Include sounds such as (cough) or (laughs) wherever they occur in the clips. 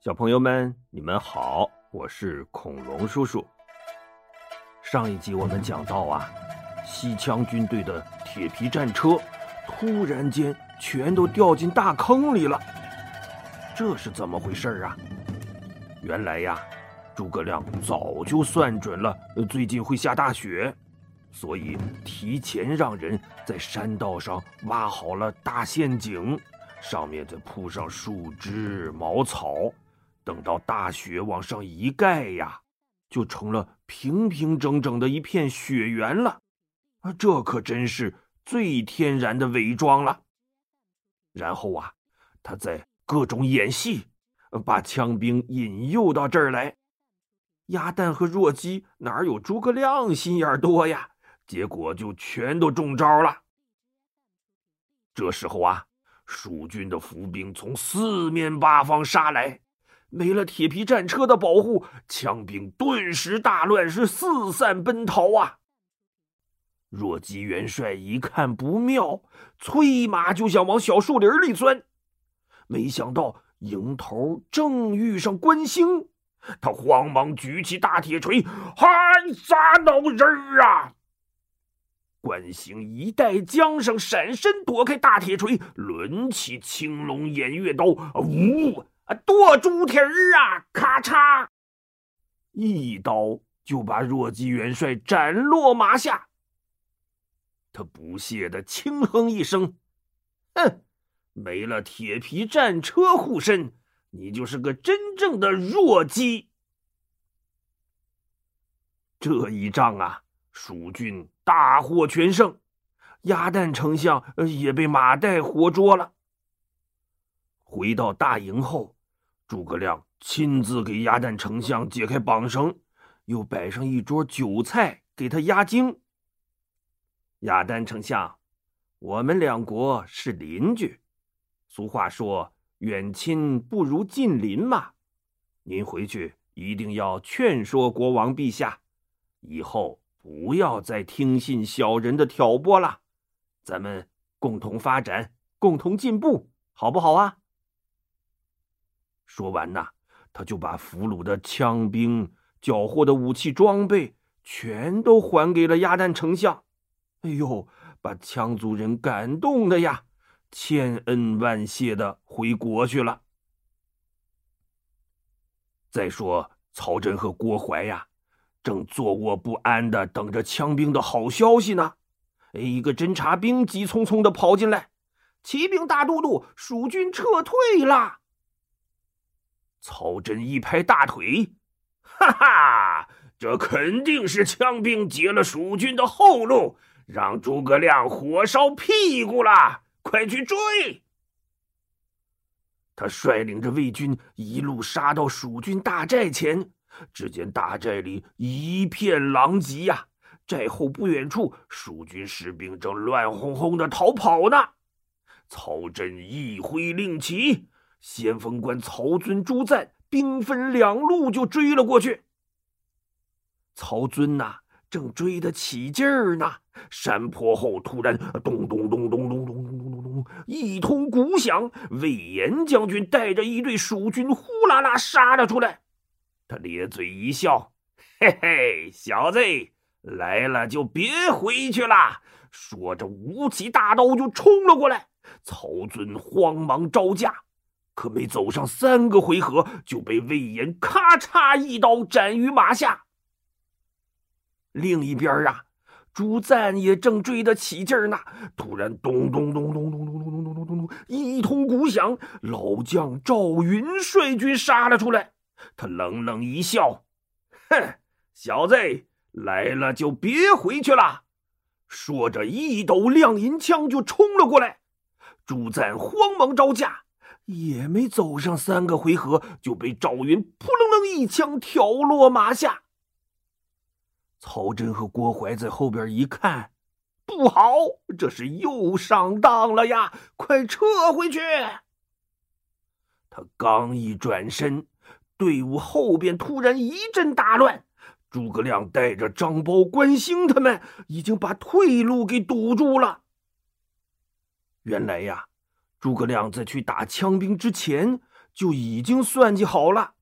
小朋友们，你们好，我是恐龙叔叔。上一集我们讲到啊，西羌军队的铁皮战车突然间全都掉进大坑里了，这是怎么回事啊？原来呀，诸葛亮早就算准了最近会下大雪，所以提前让人在山道上挖好了大陷阱，上面再铺上树枝、茅草。等到大雪往上一盖呀，就成了平平整整的一片雪原了。啊，这可真是最天然的伪装了。然后啊，他在各种演戏，把枪兵引诱到这儿来。鸭蛋和弱鸡哪有诸葛亮心眼多呀？结果就全都中招了。这时候啊，蜀军的伏兵从四面八方杀来。没了铁皮战车的保护，枪兵顿时大乱，是四散奔逃啊！若姬元帅一看不妙，催马就想往小树林里钻，没想到迎头正遇上关兴，他慌忙举起大铁锤，嗨，砸脑人儿啊！关兴一带缰绳，闪身躲开大铁锤，抡起青龙偃月刀，呜！啊剁猪蹄儿啊！咔嚓，一刀就把弱鸡元帅斩落马下。他不屑的轻哼一声：“哼，没了铁皮战车护身，你就是个真正的弱鸡。”这一仗啊，蜀军大获全胜，鸭蛋丞相也被马岱活捉了。回到大营后。诸葛亮亲自给鸭蛋丞相解开绑绳，又摆上一桌酒菜给他压惊。鸭蛋丞相，我们两国是邻居，俗话说“远亲不如近邻”嘛。您回去一定要劝说国王陛下，以后不要再听信小人的挑拨了，咱们共同发展，共同进步，好不好啊？说完呐，他就把俘虏的枪兵、缴获的武器装备全都还给了鸭蛋丞相。哎呦，把羌族人感动的呀，千恩万谢的回国去了。再说曹真和郭淮呀，正坐卧不安的等着枪兵的好消息呢。一个侦察兵急匆匆的跑进来：“启禀大都督，蜀军撤退了。”曹真一拍大腿，哈哈，这肯定是枪兵截了蜀军的后路，让诸葛亮火烧屁股了！快去追！他率领着魏军一路杀到蜀军大寨前，只见大寨里一片狼藉呀，寨后不远处，蜀军士兵正乱哄哄的逃跑呢。曹真一挥令旗。先锋官曹遵、朱赞兵分两路就追了过去。曹遵呐，正追得起劲儿呢，山坡后突然咚咚咚咚咚咚咚咚咚咚一通鼓响，魏延将军带着一队蜀军呼啦啦杀了出来。他咧嘴一笑：“嘿嘿，小子，来了就别回去了。”说着，舞起大刀就冲了过来。曹遵慌忙招架。可没走上三个回合，就被魏延咔嚓一刀斩于马下。另一边啊，朱赞也正追得起劲儿呢。突然，咚咚咚咚咚咚咚咚咚咚咚，一通鼓响，老将赵云率军杀了出来。他冷冷一笑：“哼，小子，来了就别回去了。”说着，一抖亮银枪就冲了过来。朱赞慌忙招架。也没走上三个回合，就被赵云扑棱棱一枪挑落马下。曹真和郭淮在后边一看，不好，这是又上当了呀！快撤回去！他刚一转身，队伍后边突然一阵大乱，诸葛亮带着张苞、关兴他们已经把退路给堵住了。原来呀。诸葛亮在去打枪兵之前，就已经算计好了。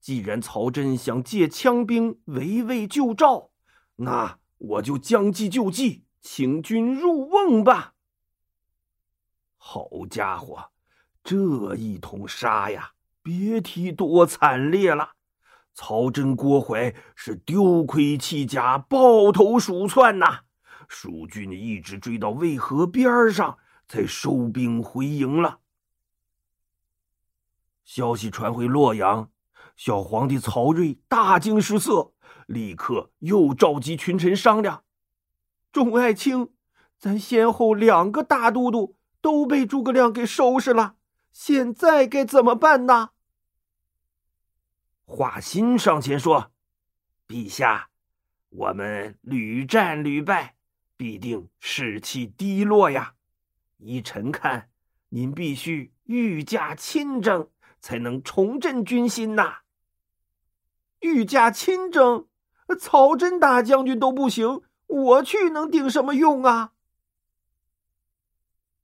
既然曹真想借枪兵围魏救赵，那我就将计就计，请君入瓮吧。好家伙，这一通杀呀，别提多惨烈了。曹真、郭淮是丢盔弃甲，抱头鼠窜呐。蜀军一直追到渭河边上，才收兵回营了。消息传回洛阳，小皇帝曹睿大惊失色，立刻又召集群臣商量：“众爱卿，咱先后两个大都督都被诸葛亮给收拾了，现在该怎么办呢？”华歆上前说：“陛下，我们屡战屡败，必定士气低落呀。依臣看，您必须御驾亲征，才能重振军心呐。御驾亲征，曹真大将军都不行，我去能顶什么用啊？”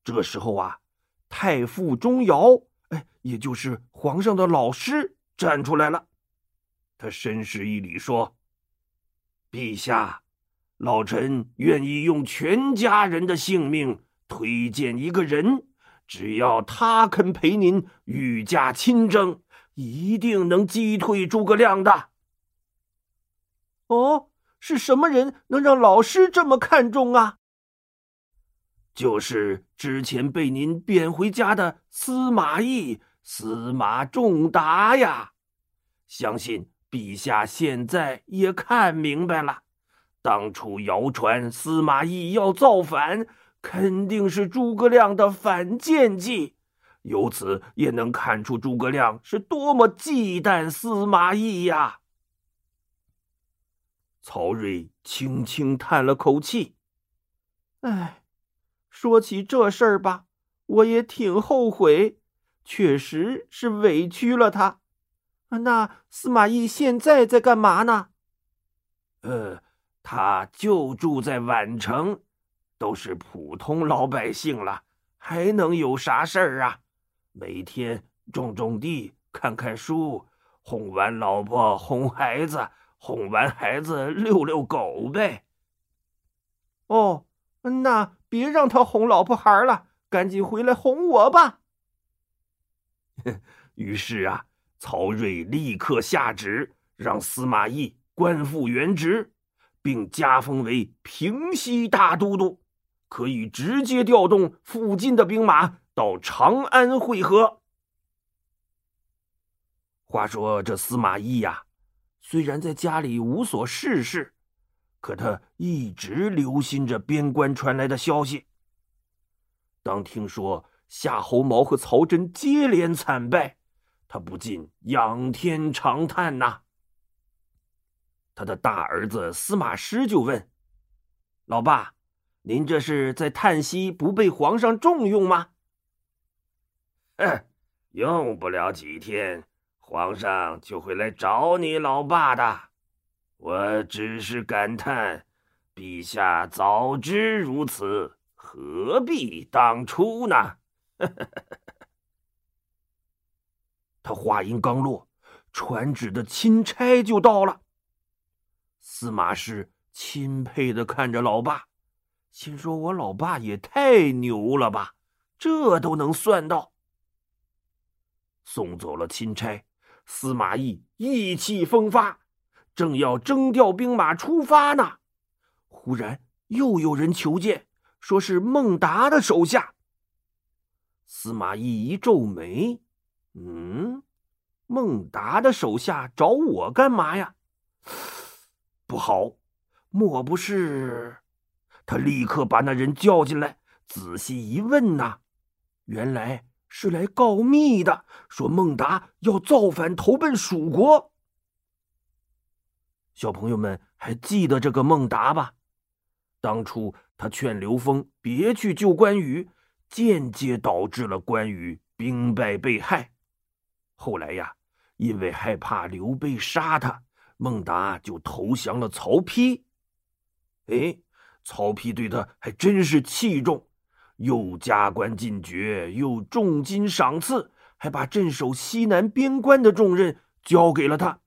这时候啊，太傅钟繇，哎，也就是皇上的老师，站出来了。他深施一礼说：“陛下，老臣愿意用全家人的性命推荐一个人，只要他肯陪您御驾亲征，一定能击退诸葛亮的。”哦，是什么人能让老师这么看重啊？就是之前被您贬回家的司马懿，司马仲达呀，相信。陛下现在也看明白了，当初谣传司马懿要造反，肯定是诸葛亮的反间计。由此也能看出诸葛亮是多么忌惮司马懿呀。曹睿轻轻叹了口气：“哎，说起这事儿吧，我也挺后悔，确实是委屈了他。”那司马懿现在在干嘛呢？呃，他就住在宛城，都是普通老百姓了，还能有啥事儿啊？每天种种地，看看书，哄完老婆哄孩子，哄完孩子遛遛狗呗。哦，那别让他哄老婆孩了，赶紧回来哄我吧。(laughs) 于是啊。曹睿立刻下旨，让司马懿官复原职，并加封为平西大都督，可以直接调动附近的兵马到长安会合。话说这司马懿呀，虽然在家里无所事事，可他一直留心着边关传来的消息。当听说夏侯茂和曹真接连惨败，他不禁仰天长叹呐。他的大儿子司马师就问：“老爸，您这是在叹息不被皇上重用吗？”“哼，用不了几天，皇上就会来找你老爸的。我只是感叹，陛下早知如此，何必当初呢？” (laughs) 他话音刚落，传旨的钦差就到了。司马师钦佩的看着老爸，心说：“我老爸也太牛了吧，这都能算到。”送走了钦差，司马懿意气风发，正要征调兵马出发呢，忽然又有人求见，说是孟达的手下。司马懿一皱眉。嗯，孟达的手下找我干嘛呀？(sighs) 不好，莫不是？他立刻把那人叫进来，仔细一问呐，原来是来告密的，说孟达要造反投奔蜀国。小朋友们还记得这个孟达吧？当初他劝刘封别去救关羽，间接导致了关羽兵败被害。后来呀，因为害怕刘备杀他，孟达就投降了曹丕。哎，曹丕对他还真是器重，又加官进爵，又重金赏赐，还把镇守西南边关的重任交给了他。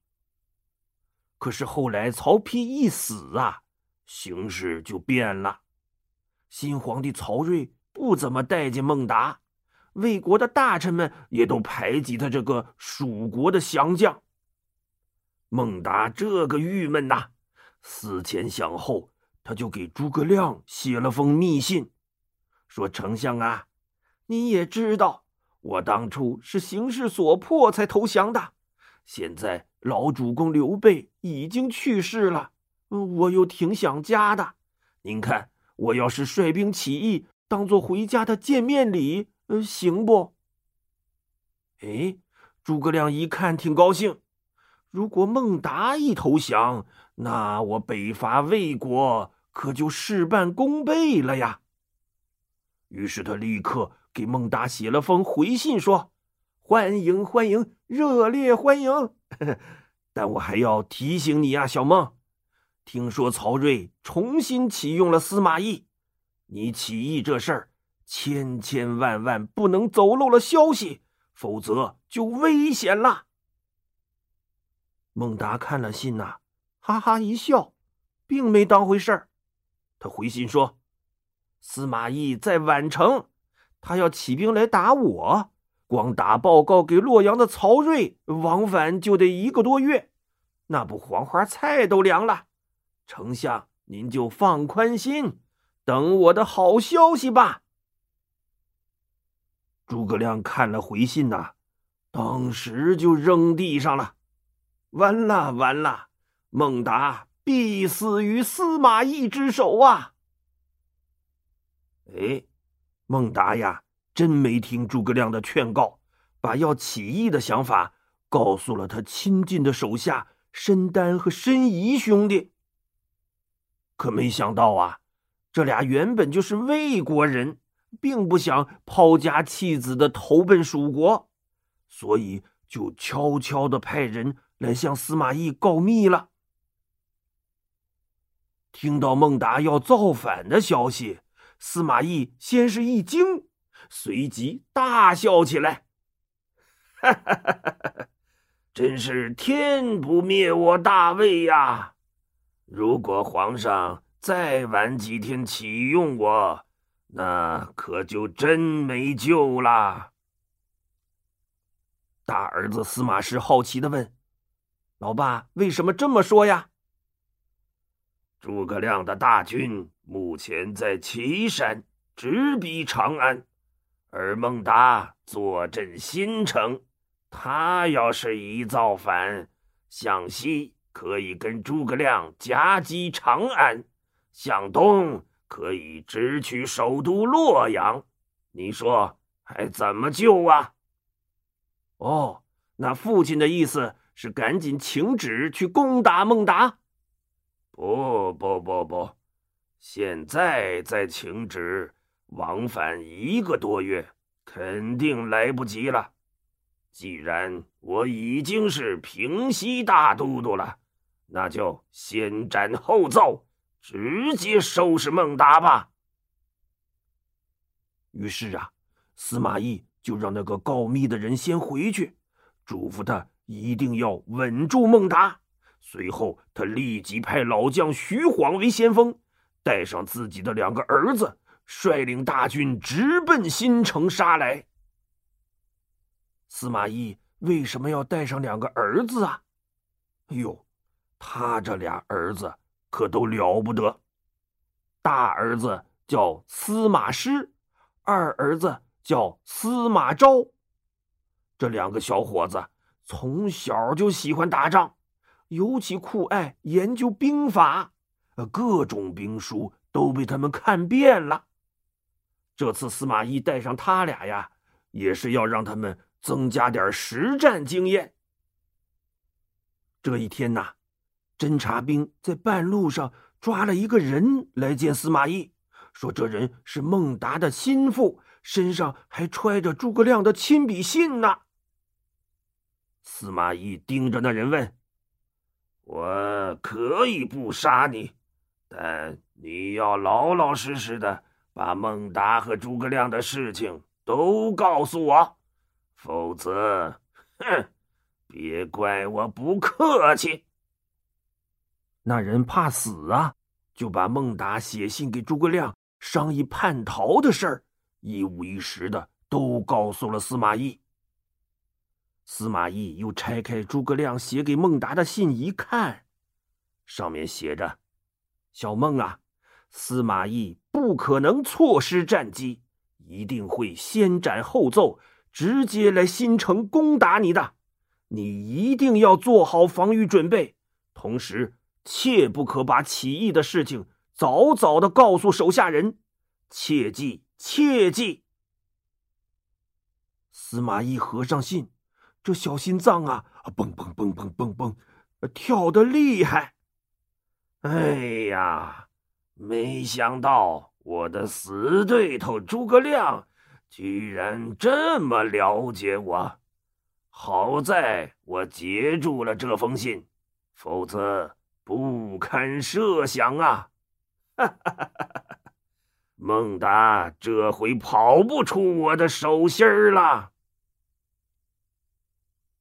可是后来曹丕一死啊，形势就变了。新皇帝曹睿不怎么待见孟达，魏国的大臣们也都排挤他这个蜀国的降将。孟达这个郁闷呐，思前想后，他就给诸葛亮写了封密信，说：“丞相啊，你也知道，我当初是形势所迫才投降的。现在老主公刘备已经去世了，我又挺想家的。您看，我要是率兵起义，当做回家的见面礼，呃行不？”哎，诸葛亮一看，挺高兴。如果孟达一投降，那我北伐魏国可就事半功倍了呀。于是他立刻给孟达写了封回信，说：“欢迎欢迎，热烈欢迎！(laughs) 但我还要提醒你啊，小孟，听说曹睿重新启用了司马懿，你起义这事儿，千千万万不能走漏了消息，否则就危险了。”孟达看了信呐，哈哈一笑，并没当回事儿。他回信说：“司马懿在宛城，他要起兵来打我，光打报告给洛阳的曹睿，往返就得一个多月，那不黄花菜都凉了。丞相，您就放宽心，等我的好消息吧。”诸葛亮看了回信呐，当时就扔地上了。完了完了，孟达必死于司马懿之手啊！哎，孟达呀，真没听诸葛亮的劝告，把要起义的想法告诉了他亲近的手下申丹和申仪兄弟。可没想到啊，这俩原本就是魏国人，并不想抛家弃子的投奔蜀国，所以就悄悄的派人。来向司马懿告密了。听到孟达要造反的消息，司马懿先是一惊，随即大笑起来：“哈哈哈哈哈！真是天不灭我大魏呀！如果皇上再晚几天启用我，那可就真没救了。”大儿子司马师好奇的问。老爸，为什么这么说呀？诸葛亮的大军目前在岐山，直逼长安，而孟达坐镇新城。他要是一造反，向西可以跟诸葛亮夹击长安，向东可以直取首都洛阳。你说还怎么救啊？哦，那父亲的意思。是赶紧请旨去攻打孟达？不不不不，现在再请旨，往返一个多月，肯定来不及了。既然我已经是平西大都督了，那就先斩后奏，直接收拾孟达吧。于是啊，司马懿就让那个告密的人先回去，嘱咐他。一定要稳住孟达。随后，他立即派老将徐晃为先锋，带上自己的两个儿子，率领大军直奔新城杀来。司马懿为什么要带上两个儿子啊？哎呦，他这俩儿子可都了不得。大儿子叫司马师，二儿子叫司马昭。这两个小伙子。从小就喜欢打仗，尤其酷爱研究兵法，呃各种兵书都被他们看遍了。这次司马懿带上他俩呀，也是要让他们增加点实战经验。这一天呐，侦察兵在半路上抓了一个人来见司马懿，说这人是孟达的心腹，身上还揣着诸葛亮的亲笔信呢。司马懿盯着那人问：“我可以不杀你，但你要老老实实的把孟达和诸葛亮的事情都告诉我，否则，哼，别怪我不客气。那人怕死啊，就把孟达写信给诸葛亮商议叛逃的事儿，一五一十的都告诉了司马懿。司马懿又拆开诸葛亮写给孟达的信一看，上面写着：“小孟啊，司马懿不可能错失战机，一定会先斩后奏，直接来新城攻打你的。你一定要做好防御准备，同时。”切不可把起义的事情早早的告诉手下人，切记切记。司马懿合上信，这小心脏啊，蹦蹦蹦蹦蹦蹦，跳得厉害。哎呀，没想到我的死对头诸葛亮居然这么了解我，好在我截住了这封信，否则。不堪设想啊！孟达这回跑不出我的手心儿了。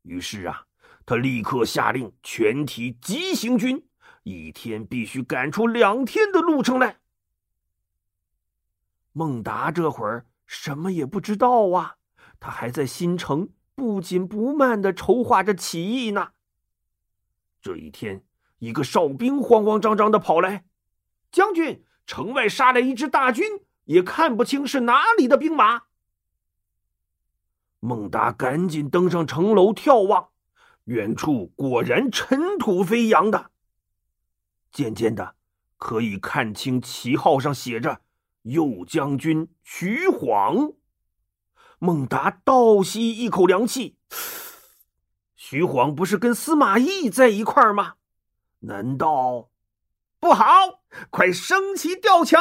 于是啊，他立刻下令全体急行军，一天必须赶出两天的路程来。孟达这会儿什么也不知道啊，他还在新城不紧不慢的筹划着起义呢。这一天。一个哨兵慌慌张张的跑来，将军，城外杀来一支大军，也看不清是哪里的兵马。孟达赶紧登上城楼眺望，远处果然尘土飞扬的。渐渐的，可以看清旗号上写着“右将军徐晃”。孟达倒吸一口凉气，徐晃不是跟司马懿在一块儿吗？难道不好？快升起吊桥！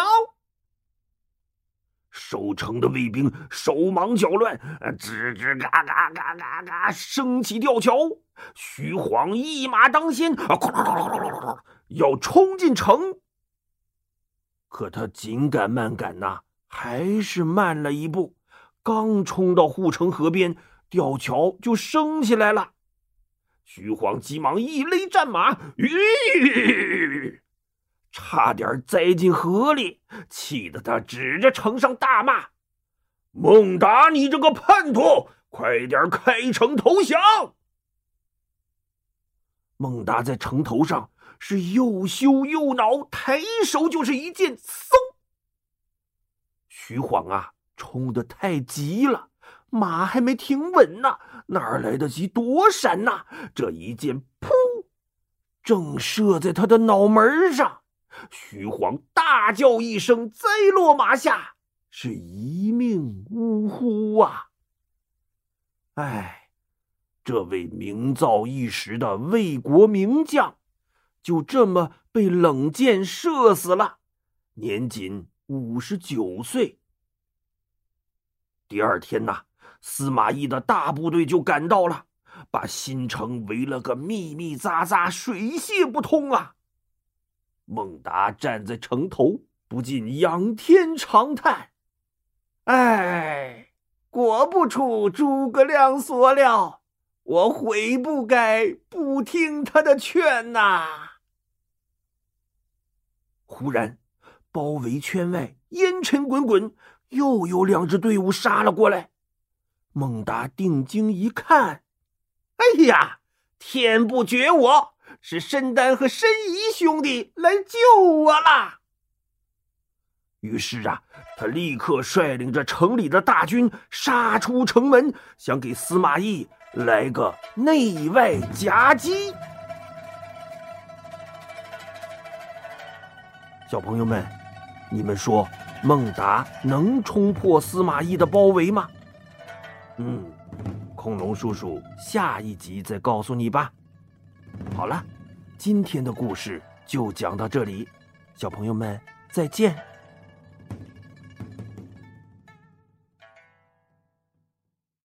守城的卫兵手忙脚乱，吱吱嘎嘎嘎嘎嘎，升起吊桥。徐晃一马当先，要冲进城。可他紧赶慢赶呐，还是慢了一步。刚冲到护城河边，吊桥就升起来了。徐晃急忙一勒战马，吁，差点栽进河里，气得他指着城上大骂：“孟达，你这个叛徒，快点开城投降！”孟达在城头上是又羞又恼，抬手就是一剑，嗖！徐晃啊，冲得太急了。马还没停稳呢，哪来得及躲闪呐？这一剑，噗，正射在他的脑门上。徐晃大叫一声，栽落马下，是一命呜呼啊！哎，这位名噪一时的魏国名将，就这么被冷箭射死了，年仅五十九岁。第二天呐。司马懿的大部队就赶到了，把新城围了个密密匝匝、水泄不通啊！孟达站在城头，不禁仰天长叹：“哎，果不出诸葛亮所料，我悔不该不听他的劝呐！”忽然，包围圈外烟尘滚滚，又有两支队伍杀了过来。孟达定睛一看，哎呀，天不绝我，是申丹和申仪兄弟来救我了。于是啊，他立刻率领着城里的大军杀出城门，想给司马懿来个内外夹击。小朋友们，你们说孟达能冲破司马懿的包围吗？嗯，恐龙叔叔下一集再告诉你吧。好了，今天的故事就讲到这里，小朋友们再见。